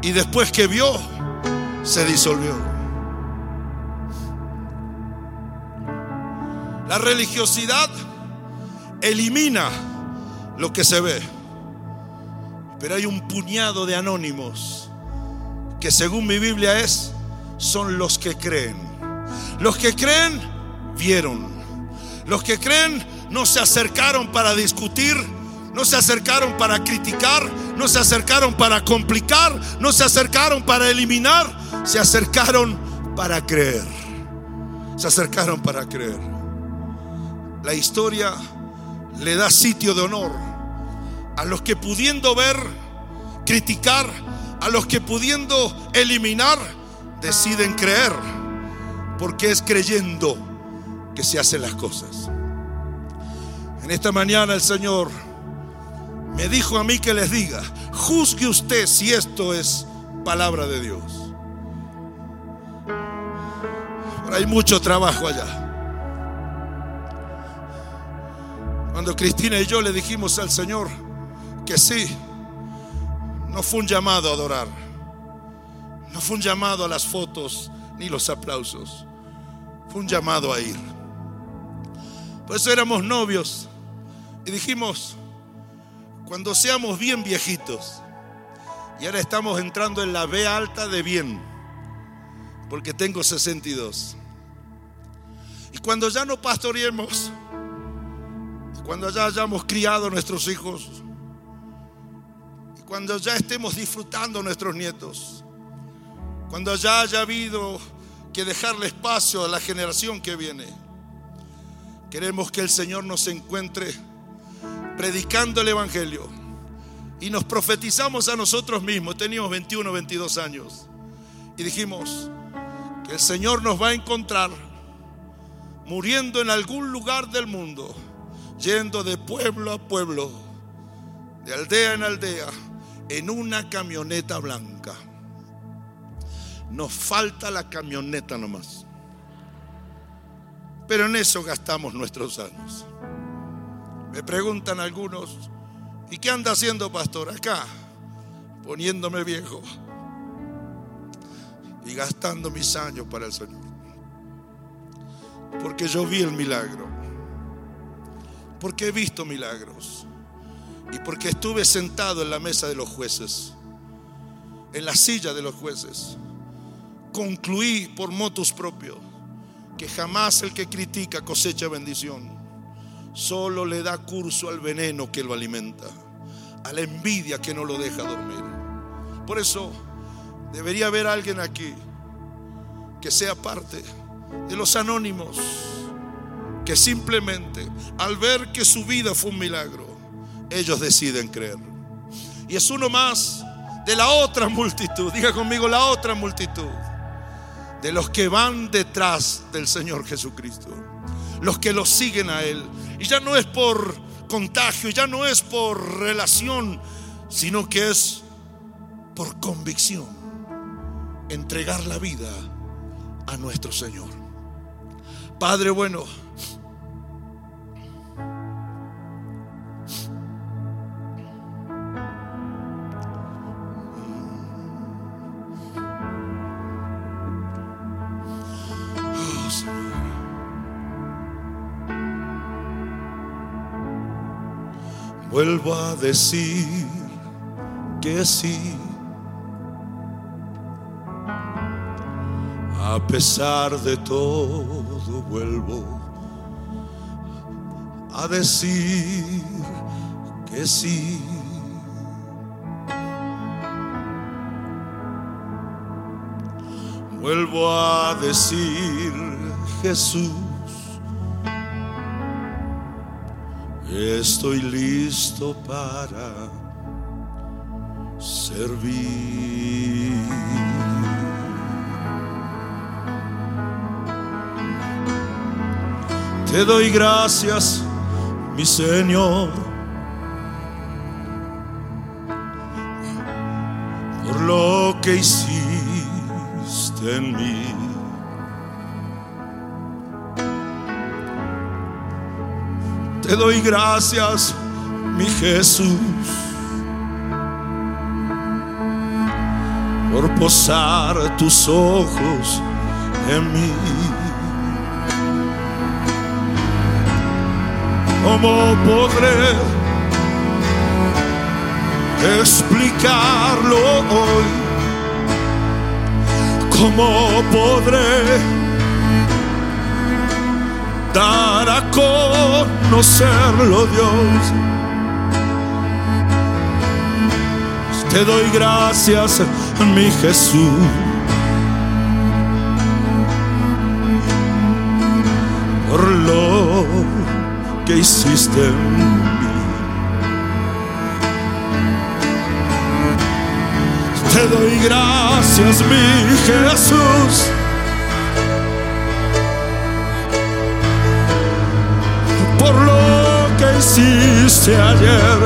y después que vio, se disolvió. La religiosidad elimina lo que se ve. Pero hay un puñado de anónimos que según mi Biblia es, son los que creen. Los que creen vieron. Los que creen no se acercaron para discutir, no se acercaron para criticar, no se acercaron para complicar, no se acercaron para eliminar, se acercaron para creer. Se acercaron para creer la historia le da sitio de honor a los que pudiendo ver, criticar, a los que pudiendo eliminar, deciden creer, porque es creyendo que se hacen las cosas. En esta mañana el Señor me dijo a mí que les diga, juzgue usted si esto es palabra de Dios. Pero hay mucho trabajo allá. Cuando Cristina y yo le dijimos al Señor que sí, no fue un llamado a adorar, no fue un llamado a las fotos ni los aplausos, fue un llamado a ir. Por eso éramos novios y dijimos, cuando seamos bien viejitos, y ahora estamos entrando en la B alta de bien, porque tengo 62. Y cuando ya no pastoreemos, cuando ya hayamos criado a nuestros hijos cuando ya estemos disfrutando nuestros nietos, cuando ya haya habido que dejarle espacio a la generación que viene, queremos que el Señor nos encuentre predicando el Evangelio. Y nos profetizamos a nosotros mismos, teníamos 21, 22 años. Y dijimos que el Señor nos va a encontrar muriendo en algún lugar del mundo yendo de pueblo a pueblo, de aldea en aldea, en una camioneta blanca. Nos falta la camioneta nomás. Pero en eso gastamos nuestros años. Me preguntan algunos, ¿y qué anda haciendo pastor acá? Poniéndome viejo y gastando mis años para el Señor. Porque yo vi el milagro porque he visto milagros. Y porque estuve sentado en la mesa de los jueces, en la silla de los jueces, concluí por motus propio que jamás el que critica cosecha bendición, solo le da curso al veneno que lo alimenta, a la envidia que no lo deja dormir. Por eso debería haber alguien aquí que sea parte de los anónimos, que simplemente al ver que su vida fue un milagro, ellos deciden creer. Y es uno más de la otra multitud, diga conmigo la otra multitud, de los que van detrás del Señor Jesucristo, los que lo siguen a Él. Y ya no es por contagio, ya no es por relación, sino que es por convicción, entregar la vida a nuestro Señor. Padre bueno, Vuelvo a decir que sí. A pesar de todo, vuelvo a decir que sí. Vuelvo a decir, Jesús, estoy listo para servir. Te doy gracias, mi Señor, por lo que hiciste en mí. Te doy gracias, mi Jesús, por posar tus ojos en mí. ¿Cómo podré explicarlo hoy? ¿Cómo podré dar a conocerlo, Dios? Te doy gracias, mi Jesús. Por lo que hiciste en mí. Te doy gracias, mi Jesús. Que hiciste ayer.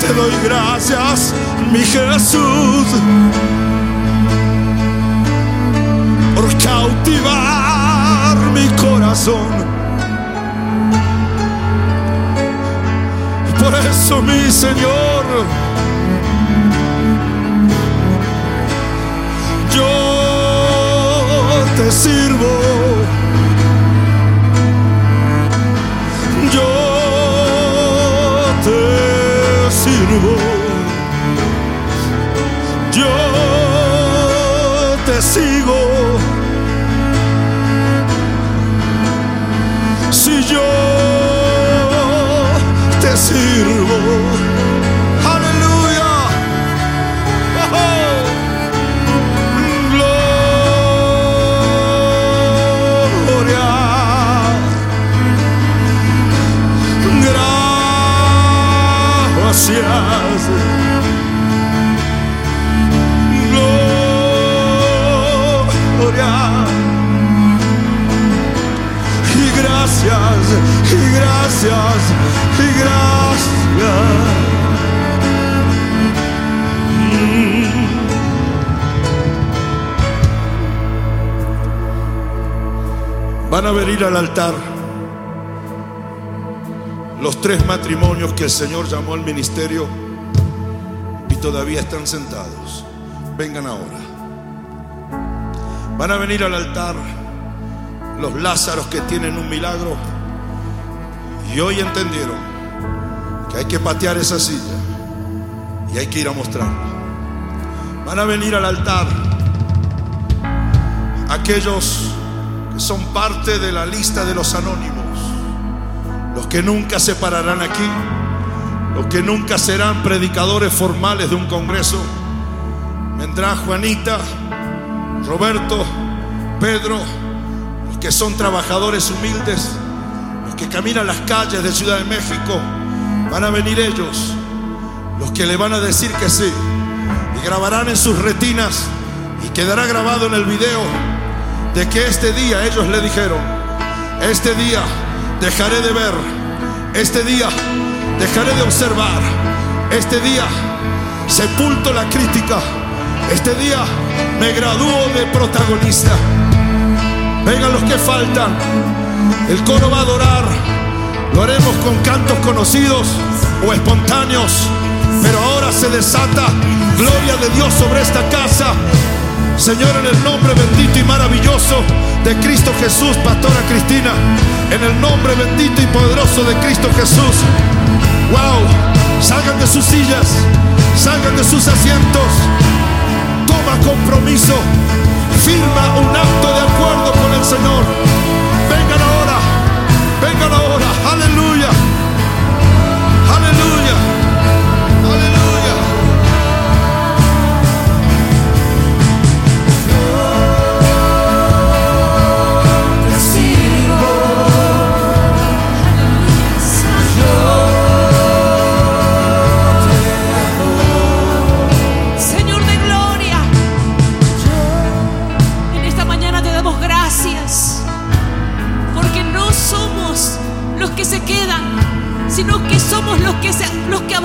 Te doy gracias, mi Jesús. Por cautivar mi corazón. Por eso, mi Señor, yo te sirvo. Yo te sigo. Si yo te sirvo. Venir al altar los tres matrimonios que el Señor llamó al ministerio y todavía están sentados. Vengan ahora. Van a venir al altar los Lázaros que tienen un milagro Y hoy entendieron que hay que patear esa silla y hay que ir a mostrarla. Van a venir al altar aquellos que son parte de la lista de los anónimos, los que nunca se pararán aquí, los que nunca serán predicadores formales de un congreso. Vendrá Juanita, Roberto, Pedro, los que son trabajadores humildes, los que caminan las calles de Ciudad de México, van a venir ellos, los que le van a decir que sí, y grabarán en sus retinas y quedará grabado en el video de que este día ellos le dijeron, este día dejaré de ver, este día dejaré de observar, este día sepulto la crítica, este día me gradúo de protagonista. Vengan los que faltan, el coro va a adorar, lo haremos con cantos conocidos o espontáneos, pero ahora se desata gloria de Dios sobre esta casa. Señor, en el nombre bendito y maravilloso de Cristo Jesús, Pastora Cristina, en el nombre bendito y poderoso de Cristo Jesús. Wow, salgan de sus sillas, salgan de sus asientos, toma compromiso, firma un acto de acuerdo con el Señor. Vengan ahora, vengan ahora, aleluya,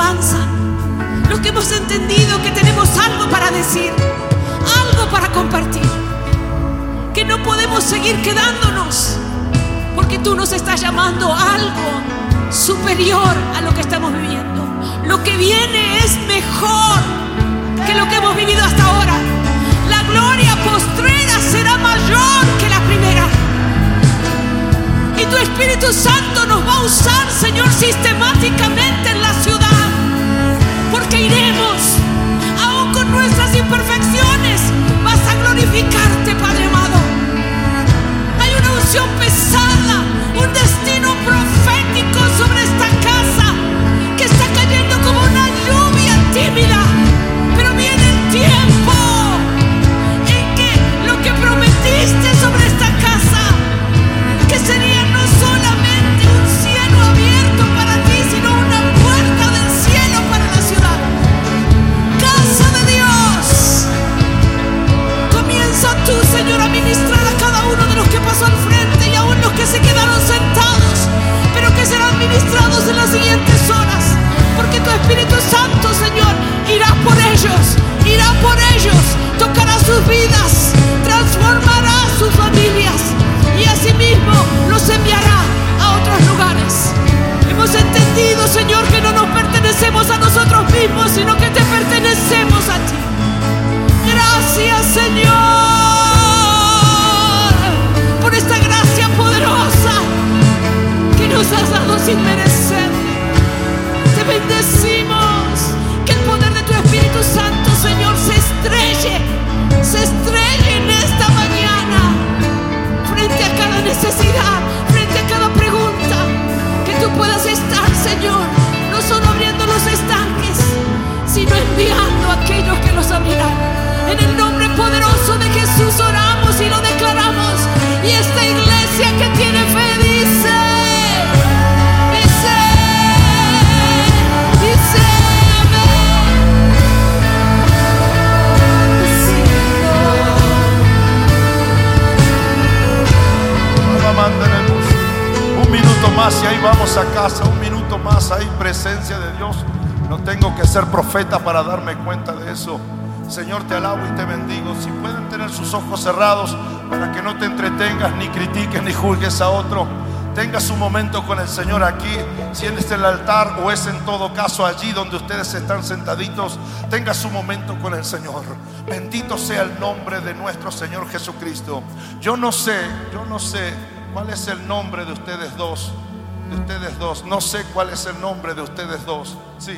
avanzan, los que hemos entendido que tenemos algo para decir, algo para compartir, que no podemos seguir quedándonos, porque tú nos estás llamando algo superior a lo que estamos viviendo. Lo que viene es mejor que lo que hemos vivido hasta ahora. La gloria postrera será mayor que la primera. Y tu Espíritu Santo nos va a usar, Señor, sistemáticamente glorificarte, Padre amado. Hay una unción pesada, un destino juzgues a otro. Tenga su momento con el Señor aquí, si en el altar o es en todo caso allí donde ustedes están sentaditos, tenga su momento con el Señor. Bendito sea el nombre de nuestro Señor Jesucristo. Yo no sé, yo no sé cuál es el nombre de ustedes dos, de ustedes dos. No sé cuál es el nombre de ustedes dos. Sí,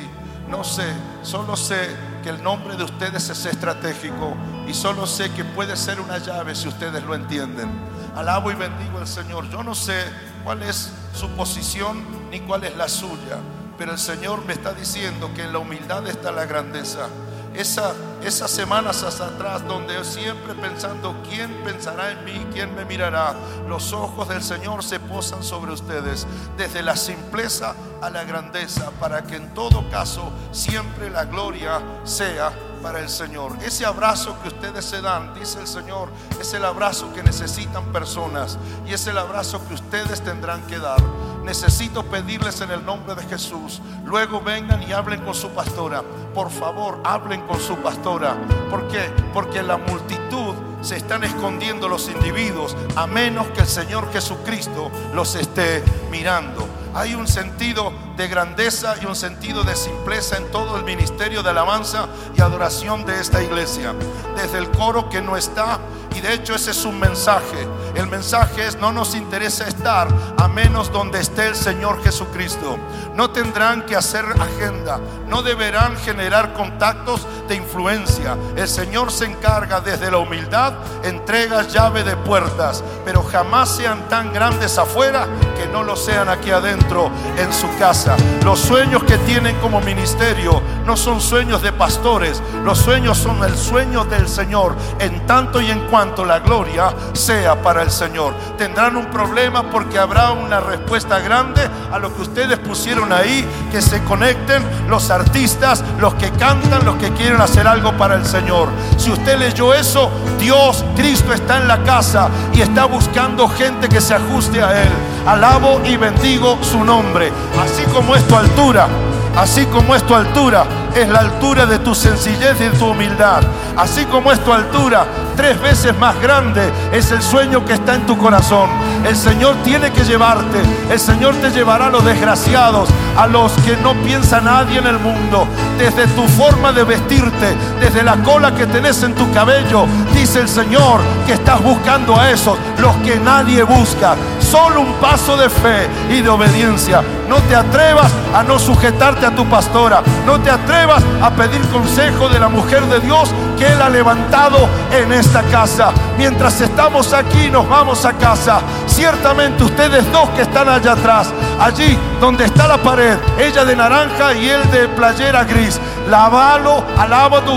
no sé. Solo sé que el nombre de ustedes es estratégico y solo sé que puede ser una llave si ustedes lo entienden. Alabo y bendigo al Señor. Yo no sé cuál es su posición ni cuál es la suya, pero el Señor me está diciendo que en la humildad está la grandeza. Esa, esas semanas hasta atrás donde siempre pensando quién pensará en mí, quién me mirará, los ojos del Señor se posan sobre ustedes desde la simpleza a la grandeza para que en todo caso siempre la gloria sea para el Señor. Ese abrazo que ustedes se dan, dice el Señor, es el abrazo que necesitan personas y es el abrazo que ustedes tendrán que dar. Necesito pedirles en el nombre de Jesús, luego vengan y hablen con su pastora. Por favor, hablen con su pastora. ¿Por qué? Porque la multitud se están escondiendo los individuos a menos que el Señor Jesucristo los esté mirando. Hay un sentido de grandeza y un sentido de simpleza en todo el ministerio de alabanza y adoración de esta iglesia. Desde el coro que no está, y de hecho ese es un mensaje. El mensaje es no nos interesa estar a menos donde esté el Señor Jesucristo. No tendrán que hacer agenda, no deberán generar contactos influencia. El Señor se encarga desde la humildad, entrega llave de puertas, pero jamás sean tan grandes afuera que no lo sean aquí adentro en su casa. Los sueños que tienen como ministerio no son sueños de pastores, los sueños son el sueño del Señor en tanto y en cuanto la gloria sea para el Señor. Tendrán un problema porque habrá una respuesta grande a lo que ustedes pusieron ahí, que se conecten los artistas, los que cantan, los que quieren hacer algo para el Señor. Si usted leyó eso, Dios, Cristo está en la casa y está buscando gente que se ajuste a Él. Alabo y bendigo su nombre, así como es tu altura Así como es tu altura, es la altura de tu sencillez y de tu humildad. Así como es tu altura, tres veces más grande es el sueño que está en tu corazón. El Señor tiene que llevarte. El Señor te llevará a los desgraciados, a los que no piensa nadie en el mundo. Desde tu forma de vestirte, desde la cola que tenés en tu cabello, dice el Señor que estás buscando a esos, los que nadie busca. Solo un paso de fe y de obediencia. No te atrevas a no sujetarte a tu pastora. No te atrevas a pedir consejo de la mujer de Dios que Él ha levantado en esta casa. Mientras estamos aquí, nos vamos a casa. Ciertamente ustedes dos que están allá atrás, allí donde está la pared, ella de naranja y él de playera gris, lavalo, alaba tu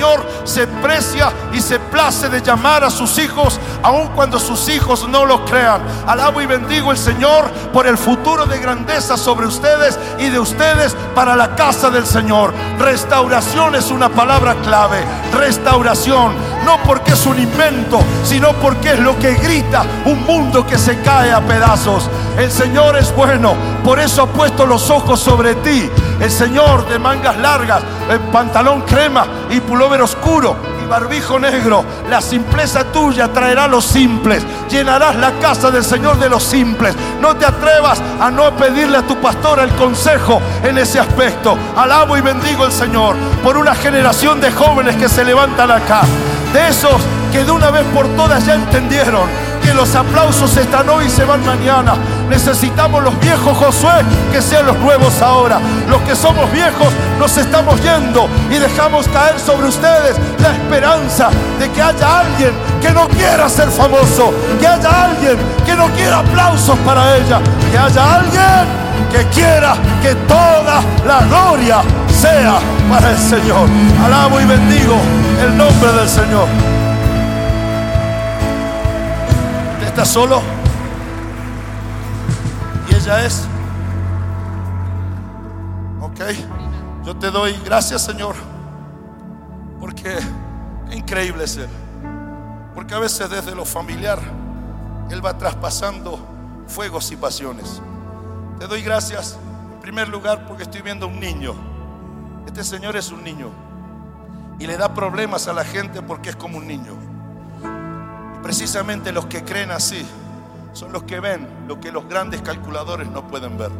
Señor se precia y se place de llamar a sus hijos, aun cuando sus hijos no lo crean. Alabo y bendigo el Señor por el futuro de grandeza sobre ustedes y de ustedes para la casa del Señor. Restauración es una palabra clave. Restauración, no porque es un invento, sino porque es lo que grita un mundo que se cae a pedazos. El Señor es bueno, por eso ha puesto los ojos sobre ti. El Señor de mangas largas, el pantalón crema y pullover oscuro y barbijo negro. La simpleza tuya traerá los simples. Llenarás la casa del Señor de los simples. No te atrevas a no pedirle a tu pastor el consejo en ese aspecto. Alabo y bendigo al Señor por una generación de jóvenes que se levantan acá. De esos que de una vez por todas ya entendieron que los aplausos están hoy y se van mañana. Necesitamos los viejos Josué que sean los nuevos ahora. Los que somos viejos nos estamos yendo y dejamos caer sobre ustedes la esperanza de que haya alguien que no quiera ser famoso, que haya alguien que no quiera aplausos para ella, que haya alguien que quiera que toda la gloria sea para el Señor. Alabo y bendigo el nombre del Señor. Está solo y ella es. Ok, yo te doy gracias Señor porque es increíble ser. Porque a veces desde lo familiar Él va traspasando fuegos y pasiones. Te doy gracias en primer lugar porque estoy viendo un niño. Este Señor es un niño y le da problemas a la gente porque es como un niño. Precisamente los que creen así son los que ven lo que los grandes calculadores no pueden ver.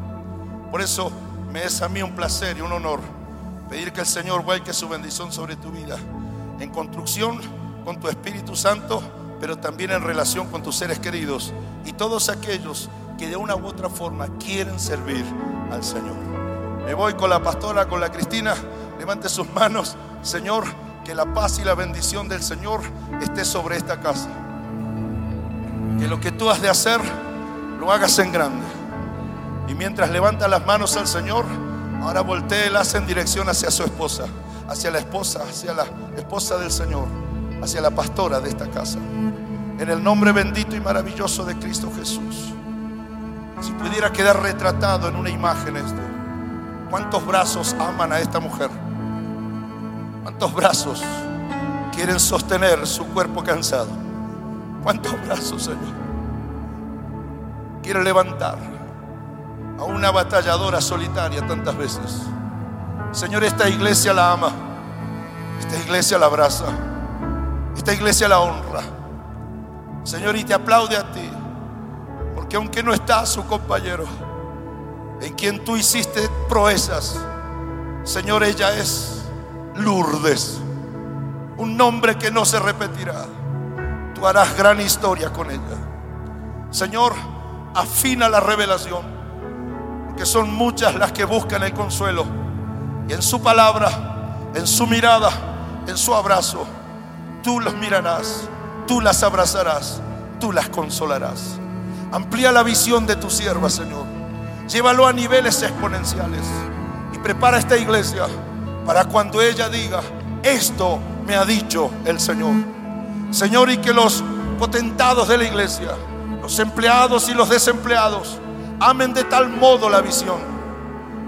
Por eso me es a mí un placer y un honor pedir que el Señor vuelque su bendición sobre tu vida en construcción con tu Espíritu Santo pero también en relación con tus seres queridos y todos aquellos que de una u otra forma quieren servir al Señor. Me voy con la pastora, con la Cristina. Levante sus manos. Señor, que la paz y la bendición del Señor esté sobre esta casa. Que lo que tú has de hacer, lo hagas en grande. Y mientras levanta las manos al Señor, ahora volteelas en dirección hacia su esposa, hacia la esposa, hacia la esposa del Señor, hacia la pastora de esta casa. En el nombre bendito y maravilloso de Cristo Jesús. Si pudiera quedar retratado en una imagen ¿cuántos brazos aman a esta mujer? ¿Cuántos brazos quieren sostener su cuerpo cansado? ¿Cuántos brazos, Señor? Quiere levantar a una batalladora solitaria tantas veces. Señor, esta iglesia la ama. Esta iglesia la abraza. Esta iglesia la honra. Señor, y te aplaude a ti. Porque aunque no está su compañero, en quien tú hiciste proezas, Señor, ella es Lourdes. Un nombre que no se repetirá. Harás gran historia con ella. Señor, afina la revelación, porque son muchas las que buscan el consuelo. Y en su palabra, en su mirada, en su abrazo, tú los mirarás, tú las abrazarás, tú las consolarás. Amplía la visión de tu sierva, Señor. Llévalo a niveles exponenciales y prepara esta iglesia para cuando ella diga, esto me ha dicho el Señor. Señor, y que los potentados de la iglesia, los empleados y los desempleados, amen de tal modo la visión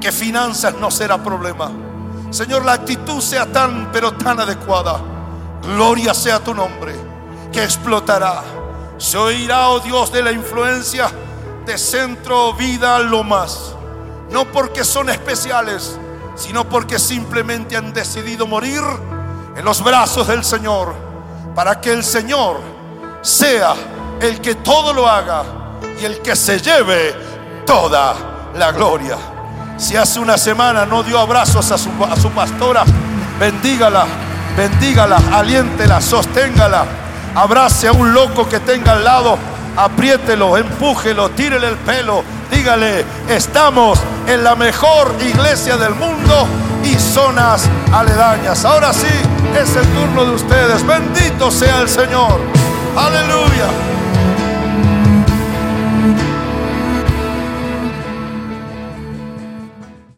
que finanzas no será problema. Señor, la actitud sea tan, pero tan adecuada. Gloria sea tu nombre, que explotará. Se oirá, oh Dios, de la influencia de Centro Vida lo más. No porque son especiales, sino porque simplemente han decidido morir en los brazos del Señor, para que el Señor sea el que todo lo haga y el que se lleve toda la gloria. Si hace una semana no dio abrazos a su, a su pastora, bendígala, bendígala, aliéntela, sosténgala, abrace a un loco que tenga al lado, apriételo, empújelo, tírele el pelo, dígale, estamos en la mejor iglesia del mundo y zonas aledañas. Ahora sí, es el turno de ustedes. Bendito sea el Señor. Aleluya.